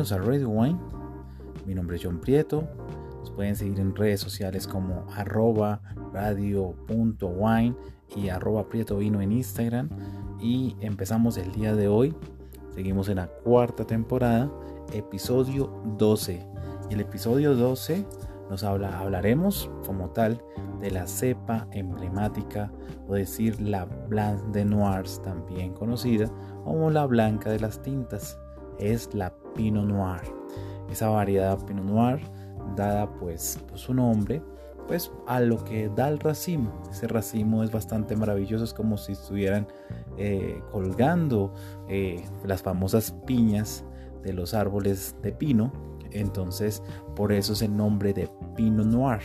Bienvenidos a Radio Wine. Mi nombre es John Prieto. Nos pueden seguir en redes sociales como arroba radio.wine y arroba prieto vino en Instagram. Y empezamos el día de hoy. Seguimos en la cuarta temporada, episodio 12. Y el episodio 12 nos habla, hablaremos como tal de la cepa emblemática o decir la Blanc de Noirs, también conocida como la blanca de las tintas es la Pinot Noir. Esa variedad Pinot Noir dada pues su nombre pues a lo que da el racimo. Ese racimo es bastante maravilloso, es como si estuvieran eh, colgando eh, las famosas piñas de los árboles de pino. Entonces por eso es el nombre de Pinot Noir.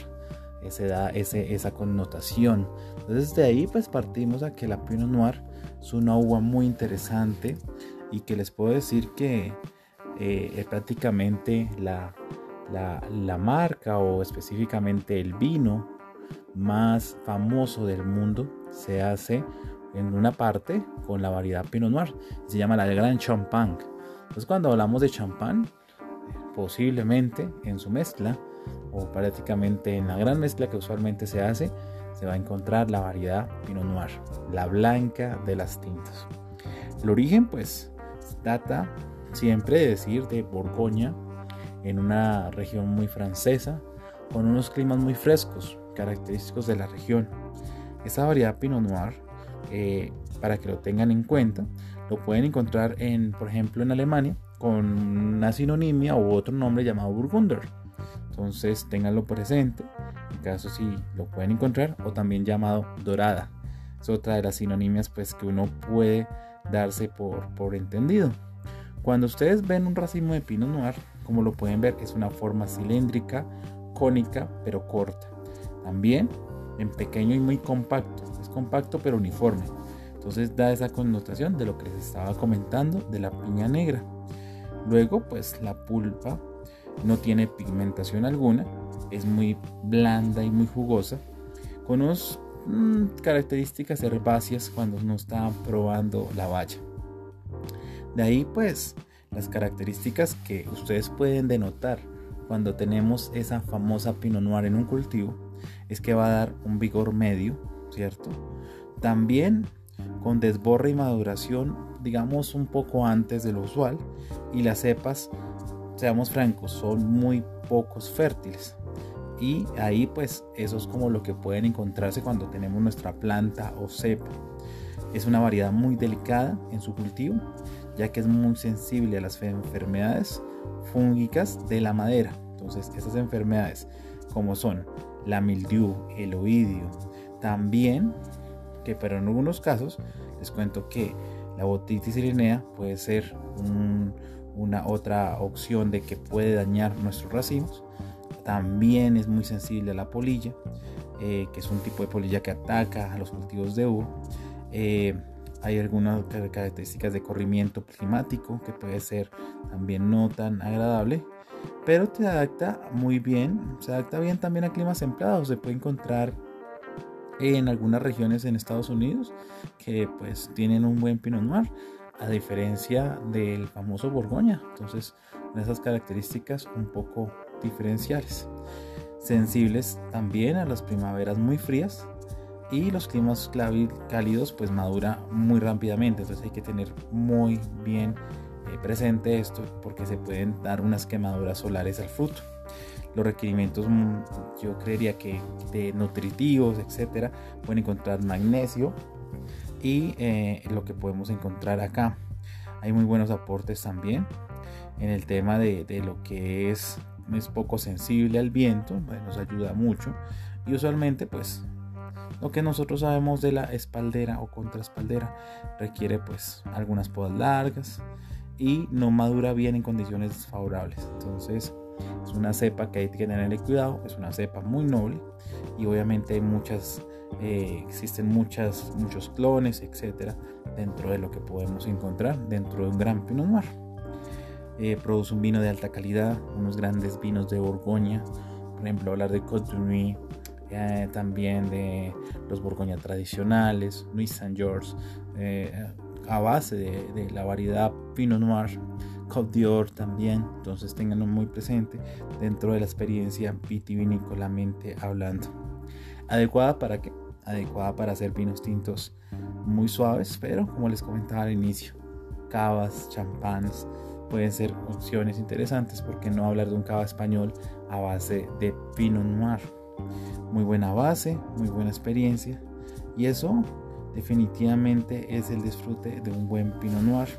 Ese da ese, esa connotación. Entonces de ahí pues partimos a que la Pinot Noir es una uva muy interesante y que les puedo decir que eh, es prácticamente la, la, marca o específicamente el vino más famoso del mundo se hace en una parte con la variedad Pinot Noir. Se llama la Gran Champagne. Entonces cuando hablamos de champán, posiblemente en su mezcla o prácticamente en la gran mezcla que usualmente se hace, se va a encontrar la variedad Pinot Noir, la blanca de las tintas. El origen pues data siempre de decir de Borgoña, en una región muy francesa, con unos climas muy frescos, característicos de la región. Esa variedad Pinot Noir, eh, para que lo tengan en cuenta, lo pueden encontrar en, por ejemplo, en Alemania, con una sinonimia u otro nombre llamado Burgunder. Entonces, ténganlo presente, en caso si lo pueden encontrar, o también llamado Dorada. Es otra de las sinonimias pues que uno puede darse por, por entendido. Cuando ustedes ven un racimo de Pinot Noir, como lo pueden ver, es una forma cilíndrica, cónica, pero corta. También en pequeño y muy compacto. Es compacto pero uniforme. Entonces da esa connotación de lo que les estaba comentando de la piña negra. Luego, pues la pulpa no tiene pigmentación alguna, es muy blanda y muy jugosa, con unas mm, características herbáceas cuando no está probando la valla. De ahí pues las características que ustedes pueden denotar cuando tenemos esa famosa Pinot Noir en un cultivo es que va a dar un vigor medio, ¿cierto? También con desborre y maduración, digamos un poco antes de lo usual, y las cepas, seamos francos, son muy pocos fértiles. Y ahí pues eso es como lo que pueden encontrarse cuando tenemos nuestra planta o cepa. Es una variedad muy delicada en su cultivo ya que es muy sensible a las enfermedades fúngicas de la madera. Entonces, esas enfermedades como son la mildiu, el oidio, también, que pero en algunos casos les cuento que la botitis irinea puede ser una otra opción de que puede dañar nuestros racimos. También es muy sensible a la polilla, eh, que es un tipo de polilla que ataca a los cultivos de uva. Eh, hay algunas características de corrimiento climático que puede ser también no tan agradable, pero te adapta muy bien, se adapta bien también a climas templados. Se puede encontrar en algunas regiones en Estados Unidos que pues tienen un buen Pinot Noir, a diferencia del famoso Borgoña. Entonces, esas características un poco diferenciales. Sensibles también a las primaveras muy frías, y los climas cálidos pues madura muy rápidamente. Entonces hay que tener muy bien eh, presente esto porque se pueden dar unas quemaduras solares al fruto. Los requerimientos mm, yo creería que de nutritivos etcétera pueden encontrar magnesio y eh, lo que podemos encontrar acá. Hay muy buenos aportes también en el tema de, de lo que es es poco sensible al viento nos ayuda mucho. Y usualmente pues lo que nosotros sabemos de la espaldera o contraespaldera requiere pues algunas podas largas y no madura bien en condiciones desfavorables. Entonces es una cepa que hay que tenerle cuidado, es una cepa muy noble y obviamente hay muchas, eh, existen muchas, muchos clones, etcétera, dentro de lo que podemos encontrar dentro de un gran Pinot Noir. Eh, produce un vino de alta calidad, unos grandes vinos de Borgoña, por ejemplo hablar de Nuit, eh, también de los Borgoña tradicionales, Nuit Saint George, eh, a base de, la variedad Pinot Noir, Côte d'Or también, entonces tenganlo muy presente dentro de la experiencia vitivinícolamente hablando. ¿Adecuada para qué? Adecuada para hacer vinos tintos muy suaves, pero como les comentaba al inicio, cavas, champáns pueden ser opciones interesantes, porque no hablar de un cava español a base de Pinot Noir. Muy buena base, muy buena experiencia, y eso definitivamente es el disfrute de un buen Pinot Noir.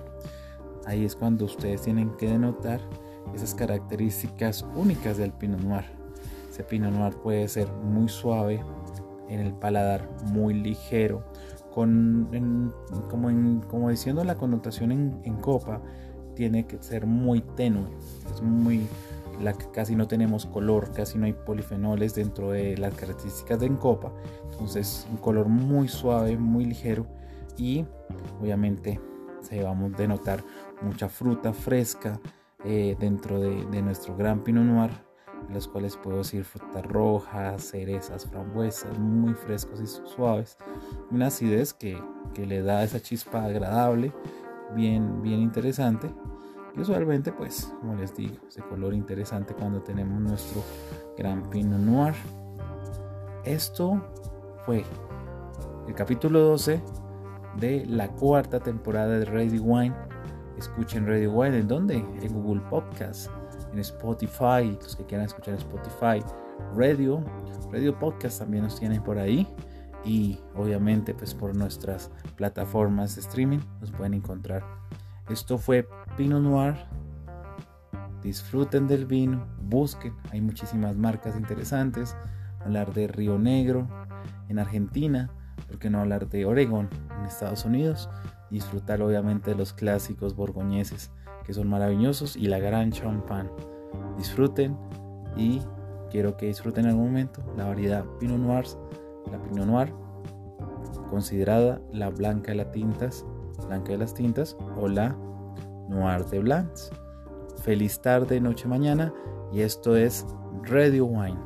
Ahí es cuando ustedes tienen que denotar esas características únicas del Pinot Noir. Ese Pinot Noir puede ser muy suave en el paladar, muy ligero, con, como, como diciendo la connotación en, copa, tiene que ser muy tenue, es muy casi no tenemos color, casi no hay polifenoles dentro de las características de en copa, entonces un color muy suave, muy ligero y obviamente se vamos a denotar mucha fruta fresca eh, dentro de, nuestro gran Pinot Noir en los cuales puedo decir frutas rojas, cerezas, frambuesas, muy frescos y suaves. Una acidez que, que le da esa chispa agradable, bien, bien interesante. Usualmente, pues, como les digo, ese color interesante cuando tenemos nuestro gran Pinot Noir. Esto fue el capítulo 12 de la cuarta temporada de Ready Wine. Escuchen Ready Wine, ¿en dónde? En Google Podcast en Spotify, los que quieran escuchar Spotify, Radio, Radio Podcast también nos tienen por ahí y obviamente pues por nuestras plataformas de streaming nos pueden encontrar. Esto fue Pinot Noir. Disfruten del vino, busquen, hay muchísimas marcas interesantes. Hablar de Río Negro en Argentina, ¿por qué no hablar de Oregon en Estados Unidos? Disfrutar obviamente de los clásicos borgoñeses que son maravillosos y la gran champán. Disfruten y quiero que disfruten en algún momento la variedad Pinot Noir, la Pinot Noir, considerada la blanca de las tintas, blanca de las tintas o la Noir de Blancs. Feliz tarde, noche, mañana y esto es Radio Wine.